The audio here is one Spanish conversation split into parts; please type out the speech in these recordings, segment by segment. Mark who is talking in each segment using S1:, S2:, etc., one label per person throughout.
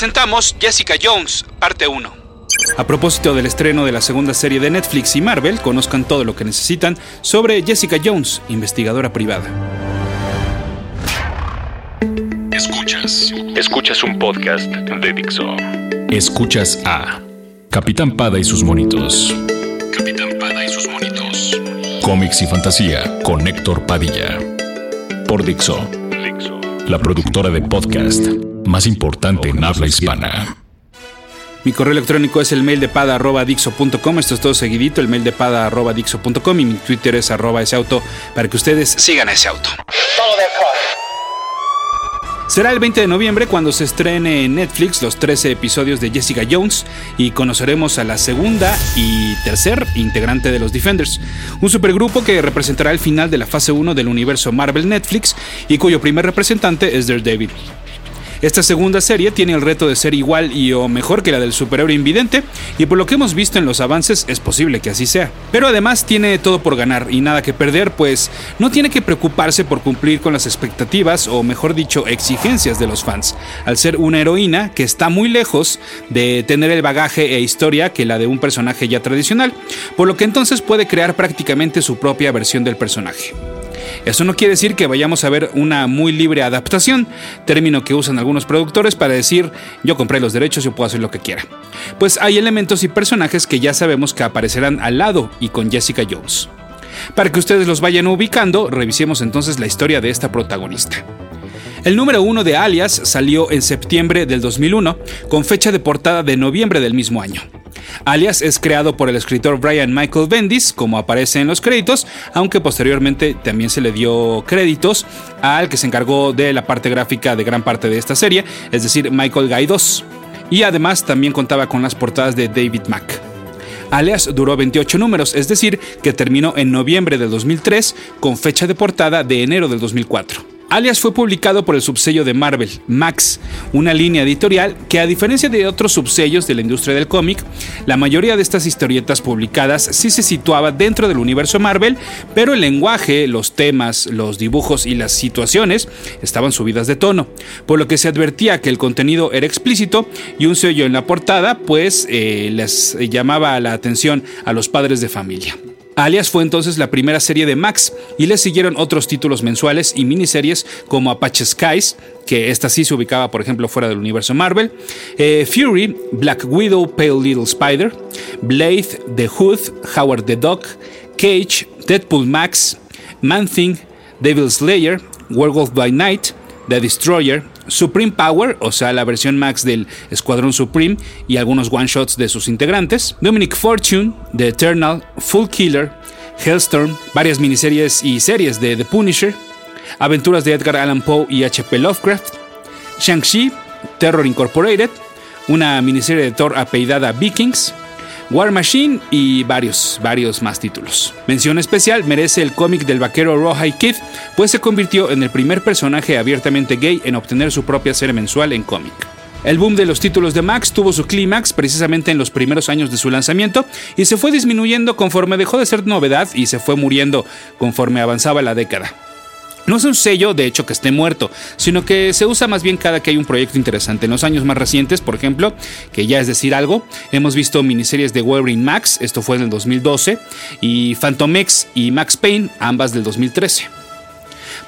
S1: presentamos Jessica Jones, parte 1. A propósito del estreno de la segunda serie de Netflix y Marvel, conozcan todo lo que necesitan sobre Jessica Jones, investigadora privada.
S2: Escuchas. Escuchas un podcast de Dixo. Escuchas a Capitán Pada y sus monitos. Capitán Pada y sus monitos. Cómics y fantasía con Héctor Padilla. Por Dixo. La productora de podcast más importante en habla hispana.
S1: Mi correo electrónico es el mail de pada.dixo.com. Esto es todo seguidito, el mail de pada.dixo.com y mi Twitter es arroba ese auto para que ustedes sigan ese auto. Será el 20 de noviembre cuando se estrene en Netflix los 13 episodios de Jessica Jones y conoceremos a la segunda y tercer integrante de los Defenders, un supergrupo que representará el final de la fase 1 del universo Marvel Netflix y cuyo primer representante es Daredevil. Esta segunda serie tiene el reto de ser igual y o mejor que la del superhéroe invidente, y por lo que hemos visto en los avances es posible que así sea. Pero además tiene todo por ganar y nada que perder, pues no tiene que preocuparse por cumplir con las expectativas o mejor dicho exigencias de los fans, al ser una heroína que está muy lejos de tener el bagaje e historia que la de un personaje ya tradicional, por lo que entonces puede crear prácticamente su propia versión del personaje. Eso no quiere decir que vayamos a ver una muy libre adaptación, término que usan algunos productores para decir yo compré los derechos, yo puedo hacer lo que quiera. Pues hay elementos y personajes que ya sabemos que aparecerán al lado y con Jessica Jones. Para que ustedes los vayan ubicando, revisemos entonces la historia de esta protagonista. El número uno de Alias salió en septiembre del 2001, con fecha de portada de noviembre del mismo año. Alias es creado por el escritor Brian Michael Bendis, como aparece en los créditos, aunque posteriormente también se le dio créditos al que se encargó de la parte gráfica de gran parte de esta serie, es decir, Michael Gaidos. Y además también contaba con las portadas de David Mack. Alias duró 28 números, es decir, que terminó en noviembre del 2003 con fecha de portada de enero del 2004. Alias fue publicado por el subsello de Marvel, Max, una línea editorial que a diferencia de otros subsellos de la industria del cómic, la mayoría de estas historietas publicadas sí se situaba dentro del universo Marvel, pero el lenguaje, los temas, los dibujos y las situaciones estaban subidas de tono, por lo que se advertía que el contenido era explícito y un sello en la portada pues eh, les llamaba la atención a los padres de familia. Alias fue entonces la primera serie de Max y le siguieron otros títulos mensuales y miniseries como Apache Skies, que esta sí se ubicaba por ejemplo fuera del universo Marvel, eh, Fury, Black Widow, Pale Little Spider, Blade, The Hood, Howard the Dog, Cage, Deadpool Max, Man Thing, Devil Slayer, Werewolf by Night, The Destroyer, Supreme Power, o sea, la versión Max del Escuadrón Supreme y algunos one-shots de sus integrantes, Dominic Fortune, The Eternal, Full Killer, Hellstorm, varias miniseries y series de The Punisher, aventuras de Edgar Allan Poe y H.P. Lovecraft, Shang-Chi, Terror Incorporated, una miniserie de Thor apellidada Vikings, War Machine y varios, varios más títulos. Mención especial merece el cómic del vaquero Rawhide Kid, pues se convirtió en el primer personaje abiertamente gay en obtener su propia serie mensual en cómic. El boom de los títulos de Max tuvo su clímax precisamente en los primeros años de su lanzamiento y se fue disminuyendo conforme dejó de ser novedad y se fue muriendo conforme avanzaba la década. No es un sello, de hecho, que esté muerto, sino que se usa más bien cada que hay un proyecto interesante. En los años más recientes, por ejemplo, que ya es decir algo, hemos visto miniseries de Wolverine Max, esto fue en el 2012, y Phantom X y Max Payne, ambas del 2013.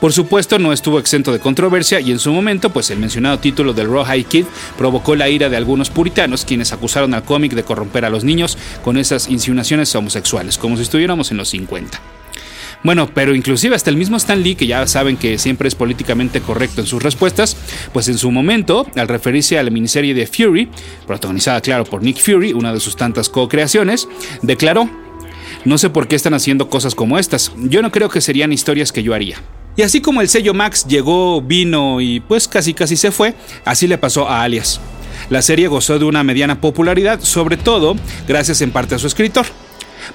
S1: Por supuesto, no estuvo exento de controversia y en su momento, pues el mencionado título del Rawhide Kid provocó la ira de algunos puritanos quienes acusaron al cómic de corromper a los niños con esas insinuaciones homosexuales, como si estuviéramos en los 50. Bueno, pero inclusive hasta el mismo Stan Lee, que ya saben que siempre es políticamente correcto en sus respuestas, pues en su momento, al referirse a la miniserie de Fury, protagonizada claro por Nick Fury, una de sus tantas co-creaciones, declaró, no sé por qué están haciendo cosas como estas, yo no creo que serían historias que yo haría. Y así como el sello Max llegó, vino y pues casi casi se fue, así le pasó a Alias. La serie gozó de una mediana popularidad, sobre todo gracias en parte a su escritor.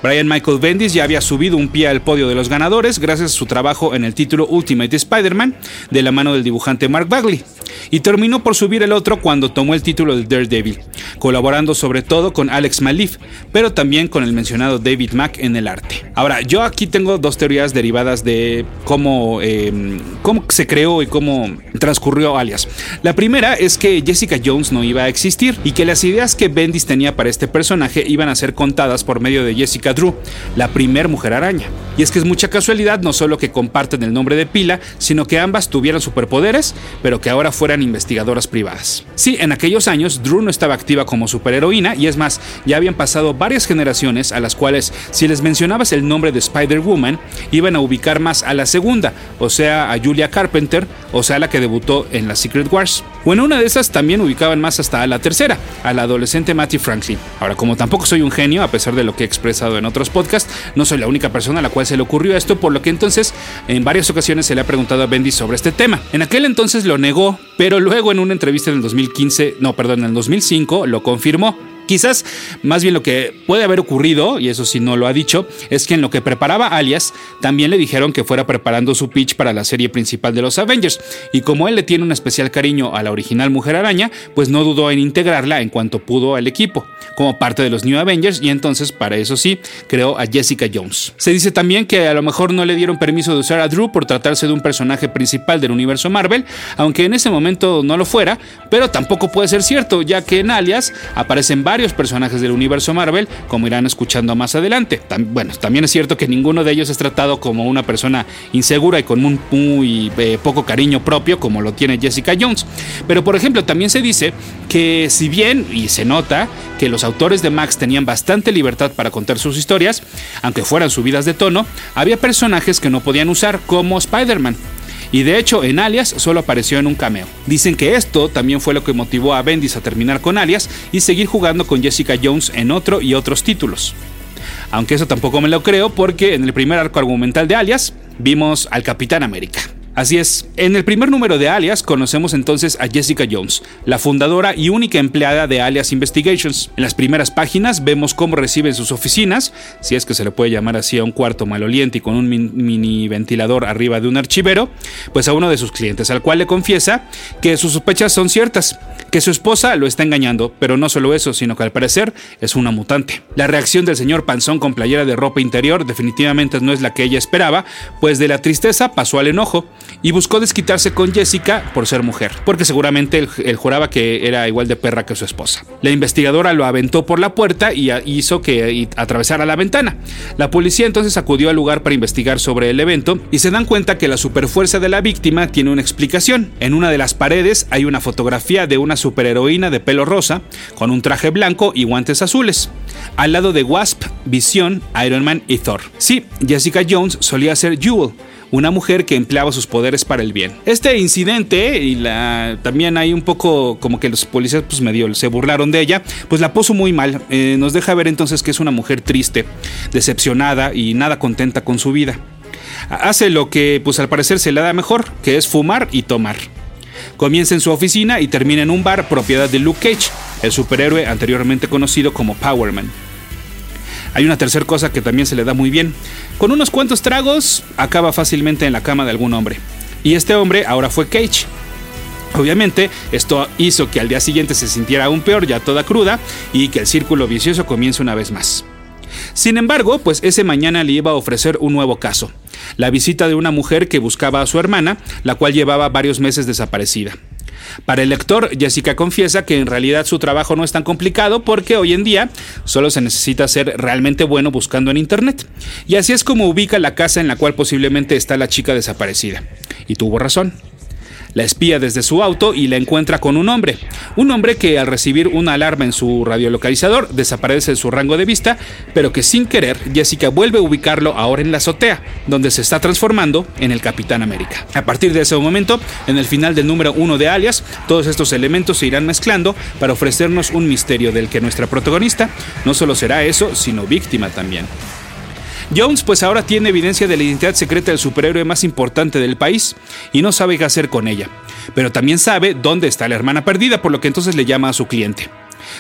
S1: Brian Michael Bendis ya había subido un pie al podio de los ganadores gracias a su trabajo en el título Ultimate Spider-Man de la mano del dibujante Mark Bagley, y terminó por subir el otro cuando tomó el título de Daredevil, colaborando sobre todo con Alex Malif, pero también con el mencionado David Mack en el arte. Ahora, yo aquí tengo dos teorías derivadas de cómo, em, cómo se creó y cómo transcurrió Alias. La primera es que Jessica Jones no iba a existir y que las ideas que Bendis tenía para este personaje iban a ser contadas por medio de Jessica Drew, la primer mujer araña. Y es que es mucha casualidad no solo que comparten el nombre de pila, sino que ambas tuvieran superpoderes, pero que ahora fueran investigadoras privadas. Sí, en aquellos años Drew no estaba activa como superheroína y es más, ya habían pasado varias generaciones a las cuales si les mencionabas el nombre de Spider-Woman, iban a ubicar más a la segunda, o sea, a Julia Carpenter, o sea, la que debutó en la Secret Wars. O en una de esas también ubicaban más hasta a la tercera, a la adolescente Matty Franklin. Ahora, como tampoco soy un genio, a pesar de lo que he en otros podcasts, no soy la única persona a la cual se le ocurrió esto, por lo que entonces en varias ocasiones se le ha preguntado a Bendy sobre este tema. En aquel entonces lo negó, pero luego en una entrevista en el 2015, no, perdón, en el 2005 lo confirmó. Quizás más bien lo que puede haber ocurrido, y eso sí no lo ha dicho, es que en lo que preparaba Alias, también le dijeron que fuera preparando su pitch para la serie principal de los Avengers, y como él le tiene un especial cariño a la original Mujer Araña, pues no dudó en integrarla en cuanto pudo al equipo, como parte de los New Avengers, y entonces para eso sí, creó a Jessica Jones. Se dice también que a lo mejor no le dieron permiso de usar a Drew por tratarse de un personaje principal del universo Marvel, aunque en ese momento no lo fuera, pero tampoco puede ser cierto, ya que en Alias aparecen varios varios personajes del universo Marvel, como irán escuchando más adelante. bueno, también es cierto que ninguno de ellos es tratado como una persona insegura y con un muy eh, poco cariño propio, como lo tiene Jessica Jones. Pero por ejemplo, también se dice que si bien, y se nota, que los autores de Max tenían bastante libertad para contar sus historias, aunque fueran subidas de tono, había personajes que no podían usar, como Spider-Man y de hecho en Alias solo apareció en un cameo. Dicen que esto también fue lo que motivó a Bendis a terminar con Alias y seguir jugando con Jessica Jones en otro y otros títulos. Aunque eso tampoco me lo creo porque en el primer arco argumental de Alias vimos al Capitán América. Así es, en el primer número de Alias conocemos entonces a Jessica Jones, la fundadora y única empleada de Alias Investigations. En las primeras páginas vemos cómo recibe en sus oficinas, si es que se le puede llamar así a un cuarto maloliente y con un mini ventilador arriba de un archivero, pues a uno de sus clientes, al cual le confiesa que sus sospechas son ciertas, que su esposa lo está engañando, pero no solo eso, sino que al parecer es una mutante. La reacción del señor Panzón con playera de ropa interior definitivamente no es la que ella esperaba, pues de la tristeza pasó al enojo y buscó desquitarse con Jessica por ser mujer, porque seguramente él, juraba que era igual de perra que su esposa. La investigadora lo aventó por la puerta y hizo que atravesara la ventana. La policía entonces acudió al lugar para investigar sobre el evento y se dan cuenta que la superfuerza de la víctima tiene una explicación. En una de las paredes hay una fotografía de una superheroína de pelo rosa con un traje blanco y guantes azules, al lado de Wasp, Visión, Iron Man y Thor. Sí, Jessica Jones solía ser Jewel, una mujer que empleaba sus poderes para el bien. Este incidente, y la, también hay un poco como que los policías pues medio se burlaron de ella, pues la puso muy mal. Eh, nos deja ver entonces que es una mujer triste, decepcionada y nada contenta con su vida. Hace lo que pues al parecer se le da mejor, que es fumar y tomar. Comienza en su oficina y termina en un bar propiedad de Luke Cage, el superhéroe anteriormente conocido como Power Man. Hay una tercera cosa que también se le da muy bien. Con unos cuantos tragos, acaba fácilmente en la cama de algún hombre. Y este hombre ahora fue Cage. Obviamente, esto hizo que al día siguiente se sintiera aún peor, ya toda cruda, y que el círculo vicioso comience una vez más. Sin embargo, pues ese mañana le iba a ofrecer un nuevo caso, la visita de una mujer que buscaba a su hermana, la cual llevaba varios meses desaparecida. Para el lector, Jessica confiesa que en realidad su trabajo no es tan complicado porque hoy en día solo se necesita ser realmente bueno buscando en Internet. Y así es como ubica la casa en la cual posiblemente está la chica desaparecida. Y tuvo razón. La espía desde su auto y la encuentra con un hombre. Un hombre que al recibir una alarma en su radiolocalizador desaparece de su rango de vista, pero que sin querer Jessica vuelve a ubicarlo ahora en la azotea, donde se está transformando en el Capitán América. A partir de ese momento, en el final del número 1 de Alias, todos estos elementos se irán mezclando para ofrecernos un misterio del que nuestra protagonista no solo será eso, sino víctima también. Jones pues ahora tiene evidencia de la identidad secreta del superhéroe más importante del país y no sabe qué hacer con ella, pero también sabe dónde está la hermana perdida, por lo que entonces le llama a su cliente.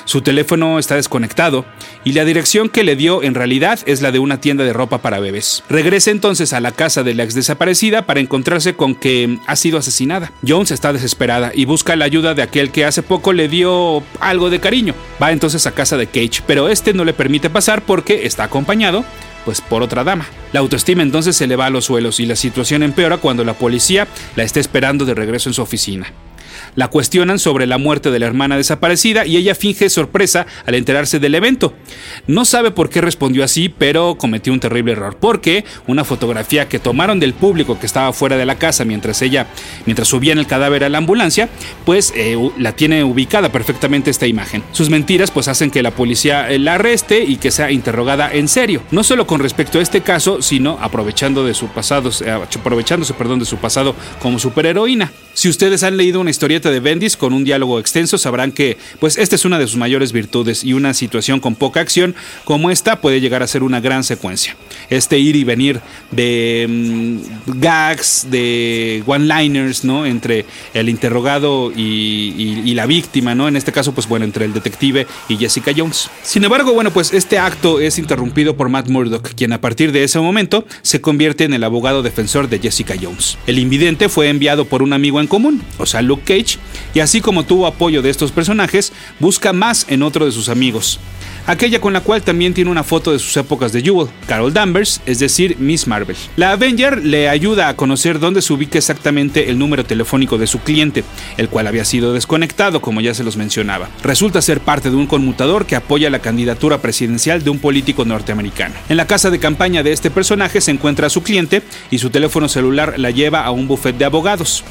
S1: Su teléfono está desconectado y la dirección que le dio en realidad es la de una tienda de ropa para bebés. Regresa entonces a la casa de la ex desaparecida para encontrarse con que ha sido asesinada. Jones está desesperada y busca la ayuda de aquel que hace poco le dio algo de cariño. Va entonces a casa de Cage, pero este no le permite pasar porque está acompañado pues por otra dama. La autoestima entonces se le va a los suelos y la situación empeora cuando la policía la está esperando de regreso en su oficina. La cuestionan sobre la muerte de la hermana desaparecida y ella finge sorpresa al enterarse del evento. No sabe por qué respondió así, pero cometió un terrible error, porque una fotografía que tomaron del público que estaba fuera de la casa mientras ella, mientras subían el cadáver a la ambulancia, pues eh, la tiene ubicada perfectamente esta imagen. Sus mentiras pues hacen que la policía eh, la arreste y que sea interrogada en serio, no solo con respecto a este caso, sino aprovechando de su pasado, eh, aprovechándose perdón, de su pasado como superheroína. Si ustedes han leído una historieta de Bendis con un diálogo extenso, sabrán que pues esta es una de sus mayores virtudes y una situación con poca acción como esta puede llegar a ser una gran secuencia. Este ir y venir de mm, gags, de one-liners, ¿no? Entre el interrogado y, la víctima, ¿no? En este caso, pues bueno, entre el detective y Jessica Jones. Sin embargo, bueno, pues este acto es interrumpido por Matt Murdock, quien a partir de ese momento se convierte en el abogado defensor de Jessica Jones. El invidente fue enviado por un amigo en común, o sea, Luke Cage, y así como tuvo apoyo de estos personajes, busca más en otro de sus amigos, aquella con la cual también tiene una foto de sus épocas de Jewel, Carol Danvers, es decir, Miss Marvel. La Avenger le ayuda a conocer dónde se ubica exactamente el número telefónico de su cliente, el cual había sido desconectado, como ya se los mencionaba. Resulta ser parte de un conmutador que apoya la candidatura presidencial de un político norteamericano. En la casa de campaña de este personaje se encuentra a su cliente y su teléfono celular la lleva a un buffet de abogados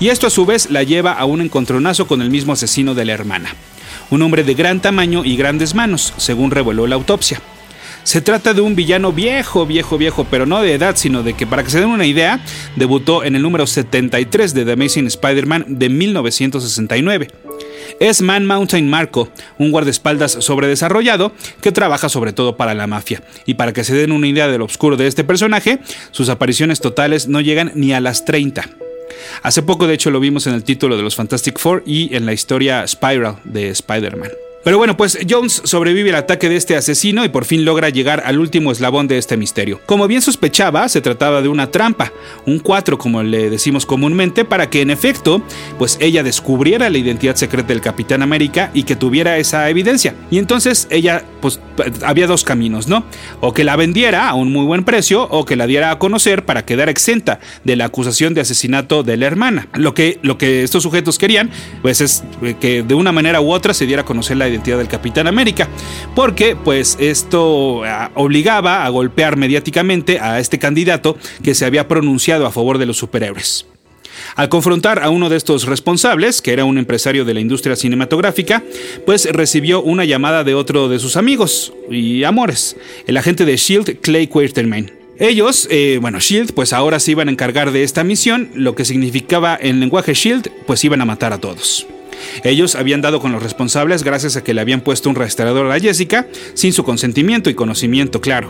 S1: y esto a su vez la lleva a un encontronazo con el mismo asesino de la hermana, un hombre de gran tamaño y grandes manos, según reveló la autopsia. Se trata de un villano viejo, viejo, viejo, pero no de edad, sino de que, para que se den una idea, debutó en el número 73 de The Amazing Spider-Man de 1969. Es Man Mountain Marco, un guardaespaldas sobredesarrollado que trabaja sobre todo para la mafia. Y para que se den una idea de lo oscuro de este personaje, sus apariciones totales no llegan ni a las 30. Hace poco, de hecho, lo vimos en el título de los Fantastic Four y en la historia Spiral de Spider-Man. Pero bueno, pues Jones sobrevive al ataque de este asesino y por fin logra llegar al último eslabón de este misterio. Como bien sospechaba, se trataba de una trampa, un 4 como le decimos comúnmente, para que en efecto, pues ella descubriera la identidad secreta del Capitán América y que tuviera esa evidencia. Y entonces ella, pues había dos caminos, ¿no? O que la vendiera a un muy buen precio o que la diera a conocer para quedar exenta de la acusación de asesinato de la hermana. Lo que, lo que estos sujetos querían, pues es que de una manera u otra se diera a conocer la identidad del Capitán América, porque pues esto ah, obligaba a golpear mediáticamente a este candidato que se había pronunciado a favor de los superhéroes. Al confrontar a uno de estos responsables, que era un empresario de la industria cinematográfica, pues recibió una llamada de otro de sus amigos y amores, el agente de Shield, Clay Quatermain. Ellos, eh, bueno, Shield, pues ahora se iban a encargar de esta misión, lo que significaba en lenguaje Shield, pues iban a matar a todos. Ellos habían dado con los responsables gracias a que le habían puesto un rastreador a Jessica sin su consentimiento y conocimiento claro.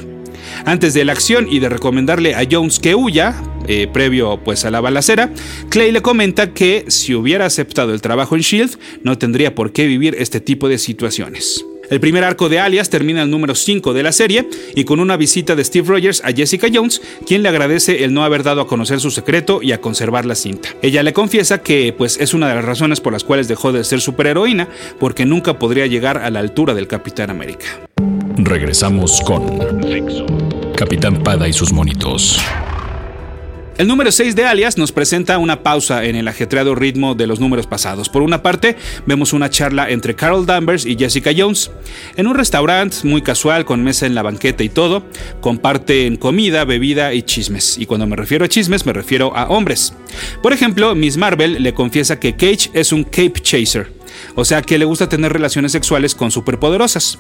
S1: Antes de la acción y de recomendarle a Jones que huya, eh, previo pues a la balacera, Clay le comenta que si hubiera aceptado el trabajo en Shield no tendría por qué vivir este tipo de situaciones. El primer arco de Alias termina el número 5 de la serie y con una visita de Steve Rogers a Jessica Jones, quien le agradece el no haber dado a conocer su secreto y a conservar la cinta. Ella le confiesa que pues es una de las razones por las cuales dejó de ser superheroína, porque nunca podría llegar a la altura del Capitán América.
S2: Regresamos con Capitán Pada y sus monitos.
S1: El número 6 de Alias nos presenta una pausa en el ajetreado ritmo de los números pasados. Por una parte, vemos una charla entre Carol Danvers y Jessica Jones. En un restaurante muy casual, con mesa en la banqueta y todo, comparten comida, bebida y chismes. Y cuando me refiero a chismes, me refiero a hombres. Por ejemplo, Miss Marvel le confiesa que Cage es un Cape Chaser. O sea que le gusta tener relaciones sexuales con superpoderosas.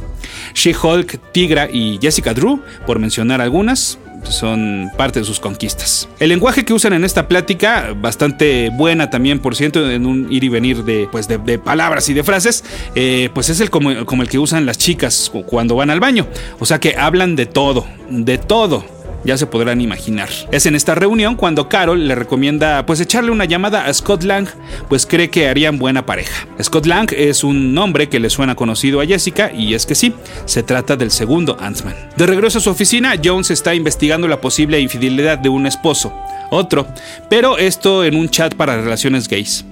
S1: She-Hulk, Tigra y Jessica Drew, por mencionar algunas, son parte de sus conquistas. El lenguaje que usan en esta plática, bastante buena también, por cierto, en un ir y venir de, pues de, palabras y de frases, eh, pues es el como, como el que usan las chicas cuando van al baño. O sea que hablan de todo, de todo ya se podrán imaginar. Es en esta reunión cuando Carol le recomienda pues echarle una llamada a Scott Lang, pues cree que harían buena pareja. Scott Lang es un nombre que le suena conocido a Jessica y es que sí, se trata del segundo Ant-Man. De regreso a su oficina, Jones está investigando la posible infidelidad de un esposo, otro, pero esto en un chat para relaciones gays.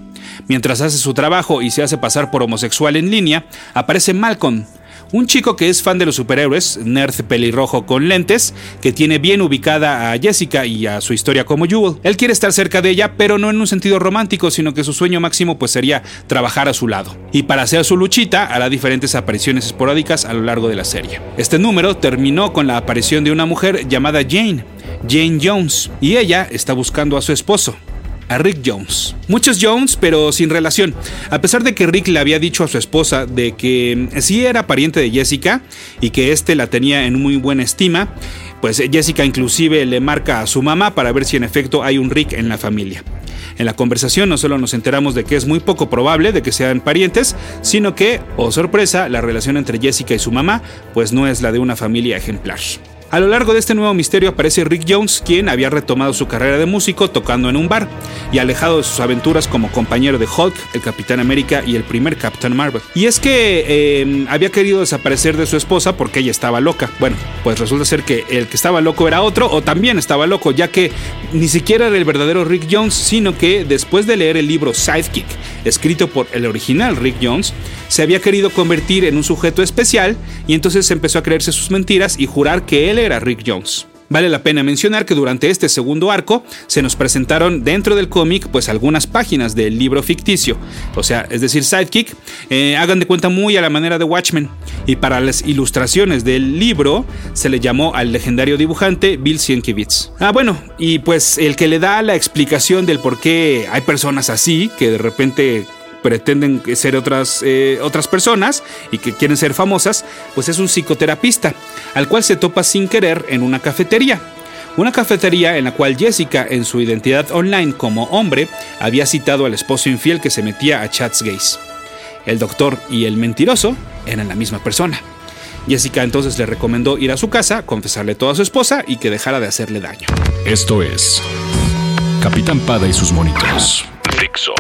S1: Mientras hace su trabajo y se hace pasar por homosexual en línea, aparece Malcolm, un chico que es fan de los superhéroes, nerd pelirrojo con lentes, que tiene bien ubicada a Jessica y a su historia como Jewel. Él quiere estar cerca de ella, pero no en un sentido romántico, sino que su sueño máximo pues sería trabajar a su lado. Y para hacer su luchita hará diferentes apariciones esporádicas a lo largo de la serie. Este número terminó con la aparición de una mujer llamada Jane, Jane Jones, y ella está buscando a su esposo, a Rick Jones. Muchos Jones, pero sin relación. A pesar de que Rick le había dicho a su esposa de que sí era pariente de Jessica y que éste la tenía en muy buena estima, pues Jessica inclusive le marca a su mamá para ver si en efecto hay un Rick en la familia. En la conversación no solo nos enteramos de que es muy poco probable de que sean parientes, sino que, oh sorpresa, la relación entre Jessica y su mamá pues no es la de una familia ejemplar. A lo largo de este nuevo misterio aparece Rick Jones, quien había retomado su carrera de músico tocando en un bar y alejado de sus aventuras como compañero de Hulk, el Capitán América y el primer Captain Marvel. Y es que em, había querido desaparecer de su esposa porque ella estaba loca. Bueno, pues resulta ser que el que estaba loco era otro o también estaba loco, ya que ni siquiera era el verdadero Rick Jones, sino que después de leer el libro Sidekick, escrito por el original Rick Jones, se había querido convertir en un sujeto especial y entonces empezó a creerse sus mentiras y jurar que él era Rick Jones. Vale la pena mencionar que durante este segundo arco se nos presentaron dentro del cómic pues algunas páginas del libro ficticio, o sea, es decir, Sidekick, eh, hagan de cuenta muy a la manera de Watchmen, y para las ilustraciones del libro se le llamó al legendario dibujante Bill Sienkiewicz. Ah, bueno, y pues el que le da la explicación del por qué hay personas así, que de repente pretenden ser otras, eh, otras personas y que quieren ser famosas, pues es un psicoterapista, al cual se topa sin querer en una cafetería. Una cafetería en la cual Jessica, en su identidad online como hombre, había citado al esposo infiel que se metía a chats gays. El doctor y el mentiroso eran la misma persona. Jessica entonces le recomendó ir a su casa, confesarle todo a su esposa y que dejara de hacerle daño.
S2: Esto es Capitán Pada y sus monitos. Fixo.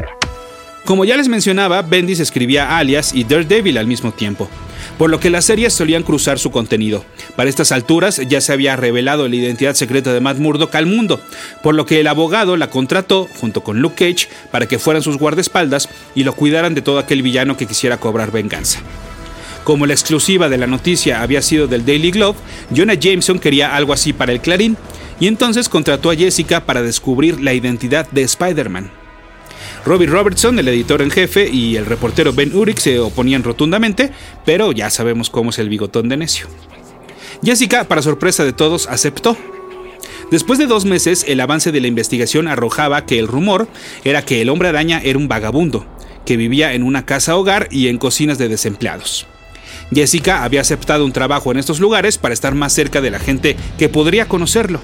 S1: Como ya les mencionaba, Bendis escribía Alias y Daredevil al mismo tiempo, por lo que las series solían cruzar su contenido. Para estas alturas ya se había revelado la identidad secreta de Matt Murdock al mundo, por lo que el abogado la contrató junto con Luke Cage para que fueran sus guardaespaldas y lo cuidaran de todo aquel villano que quisiera cobrar venganza. Como la exclusiva de la noticia había sido del Daily Globe, Jonah Jameson quería algo así para el Clarín, y entonces contrató a Jessica para descubrir la identidad de Spider-Man. Robbie Robertson, el editor en jefe, y el reportero Ben Urich se oponían rotundamente, pero ya sabemos cómo es el bigotón de necio. Jessica, para sorpresa de todos, aceptó. Después de dos meses, el avance de la investigación arrojaba que el rumor era que el hombre araña era un vagabundo, que vivía en una casa hogar y en cocinas de desempleados. Jessica había aceptado un trabajo en estos lugares para estar más cerca de la gente que podría conocerlo.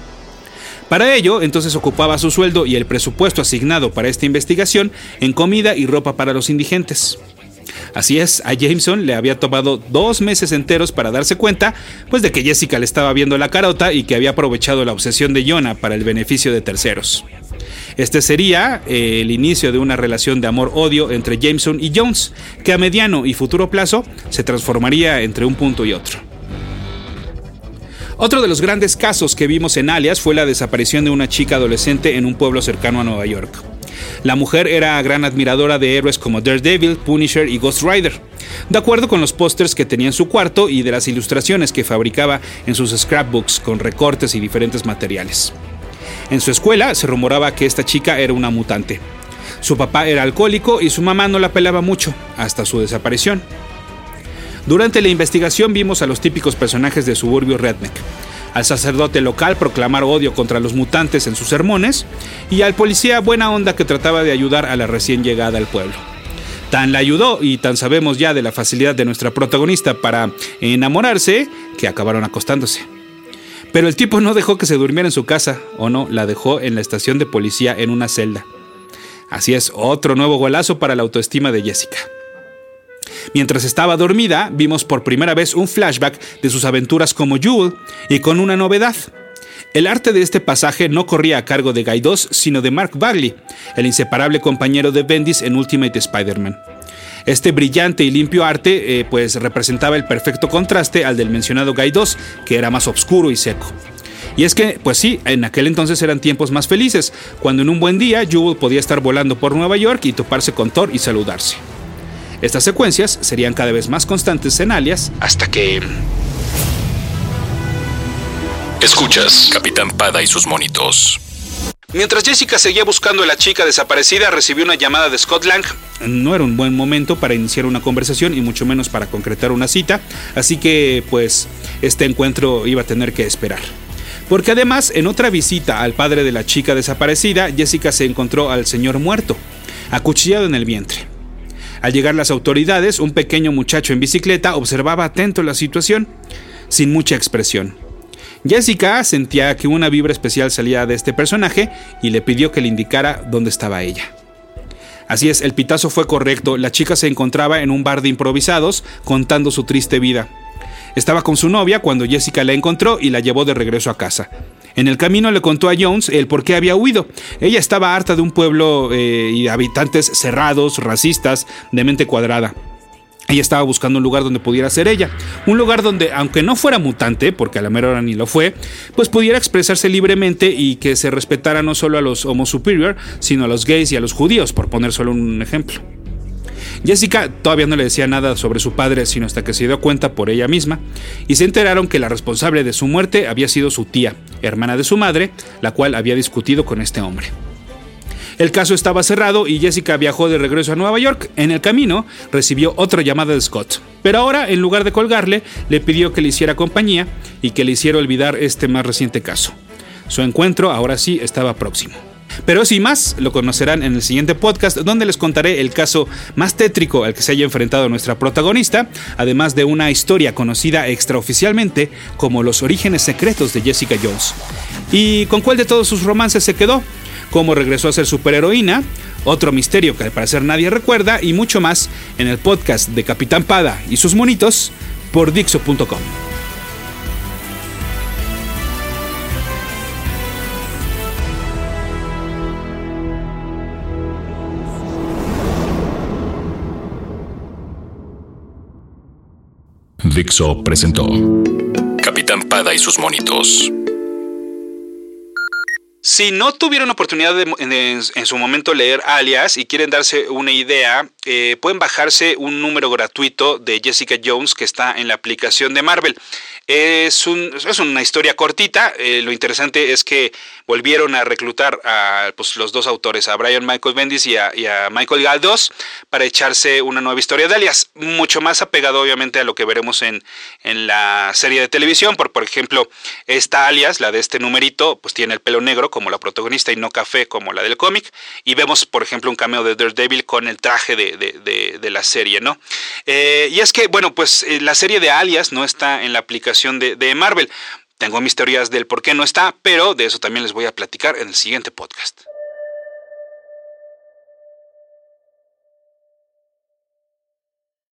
S1: Para ello, entonces ocupaba su sueldo y el presupuesto asignado para esta investigación en comida y ropa para los indigentes. Así es, a Jameson le había tomado dos meses enteros para darse cuenta, pues de que Jessica le estaba viendo la carota y que había aprovechado la obsesión de Jonah para el beneficio de terceros. Este sería eh, el inicio de una relación de amor-odio entre Jameson y Jones, que a mediano y futuro plazo se transformaría entre un punto y otro. Otro de los grandes casos que vimos en Alias fue la desaparición de una chica adolescente en un pueblo cercano a Nueva York. La mujer era gran admiradora de héroes como Daredevil, Punisher y Ghost Rider, de acuerdo con los pósters que tenía en su cuarto y de las ilustraciones que fabricaba en sus scrapbooks con recortes y diferentes materiales. En su escuela se rumoraba que esta chica era una mutante. Su papá era alcohólico y su mamá no la pelaba mucho, hasta su desaparición. Durante la investigación vimos a los típicos personajes de suburbio redneck, al sacerdote local proclamar odio contra los mutantes en sus sermones y al policía buena onda que trataba de ayudar a la recién llegada al pueblo. Tan la ayudó y tan sabemos ya de la facilidad de nuestra protagonista para enamorarse que acabaron acostándose. Pero el tipo no dejó que se durmiera en su casa, o no, la dejó en la estación de policía en una celda. Así es, otro nuevo golazo para la autoestima de Jessica. Mientras estaba dormida, vimos por primera vez un flashback de sus aventuras como Jewel y con una novedad. El arte de este pasaje no corría a cargo de Guy 2, sino de Mark Bagley, el inseparable compañero de Bendis en Ultimate Spider-Man. Este brillante y limpio arte eh, pues representaba el perfecto contraste al del mencionado Guy 2, que era más oscuro y seco. Y es que, pues sí, en aquel entonces eran tiempos más felices, cuando en un buen día Jewel podía estar volando por Nueva York y toparse con Thor y saludarse. Estas secuencias serían cada vez más constantes en Alias hasta que...
S2: Escuchas, Capitán Pada y sus monitos.
S1: Mientras Jessica seguía buscando a la chica desaparecida, recibió una llamada de Scott Lang. No era un buen momento para iniciar una conversación y mucho menos para concretar una cita, así que pues este encuentro iba a tener que esperar. Porque además, en otra visita al padre de la chica desaparecida, Jessica se encontró al señor muerto, acuchillado en el vientre. Al llegar las autoridades, un pequeño muchacho en bicicleta observaba atento la situación, sin mucha expresión. Jessica sentía que una vibra especial salía de este personaje y le pidió que le indicara dónde estaba ella. Así es, el pitazo fue correcto, la chica se encontraba en un bar de improvisados contando su triste vida. Estaba con su novia cuando Jessica la encontró y la llevó de regreso a casa. En el camino le contó a Jones el por qué había huido. Ella estaba harta de un pueblo eh, y habitantes cerrados, racistas, de mente cuadrada. Ella estaba buscando un lugar donde pudiera ser ella. Un lugar donde, aunque no fuera mutante, porque a la mera hora ni lo fue, pues pudiera expresarse libremente y que se respetara no solo a los Homo Superior, sino a los gays y a los judíos, por poner solo un ejemplo. Jessica todavía no le decía nada sobre su padre, sino hasta que se dio cuenta por ella misma, y se enteraron que la responsable de su muerte había sido su tía, hermana de su madre, la cual había discutido con este hombre. El caso estaba cerrado y Jessica viajó de regreso a Nueva York. En el camino recibió otra llamada de Scott, pero ahora en lugar de colgarle, le pidió que le hiciera compañía y que le hiciera olvidar este más reciente caso. Su encuentro ahora sí estaba próximo. Pero sin más, lo conocerán en el siguiente podcast donde les contaré el caso más tétrico al que se haya enfrentado nuestra protagonista, además de una historia conocida extraoficialmente como los orígenes secretos de Jessica Jones. ¿Y con cuál de todos sus romances se quedó? ¿Cómo regresó a ser superheroína? Otro misterio que al parecer nadie recuerda y mucho más en el podcast de Capitán Pada y sus monitos por Dixo.com.
S2: Dixo presentó Capitán Pada y sus monitos.
S1: Si no tuvieron oportunidad de en, su momento leer Alias y quieren darse una idea, eh, pueden bajarse un número gratuito de Jessica Jones que está en la aplicación de Marvel. Es, es una historia cortita. Eh, lo interesante es que volvieron a reclutar a pues, los dos autores, a Brian Michael Bendis y a, Michael Galdos, para echarse una nueva historia de alias. Mucho más apegado, obviamente, a lo que veremos en, en la serie de televisión. Por, por ejemplo, esta alias, la de este numerito, pues tiene el pelo negro como la protagonista y no café como la del cómic. Y vemos, por ejemplo, un cameo de Daredevil con el traje de, la serie, ¿no? Eh, y es que, bueno, pues eh, la serie de alias no está en la aplicación de, Marvel. Tengo mis teorías del por qué no está, pero de eso también les voy a platicar en el siguiente podcast.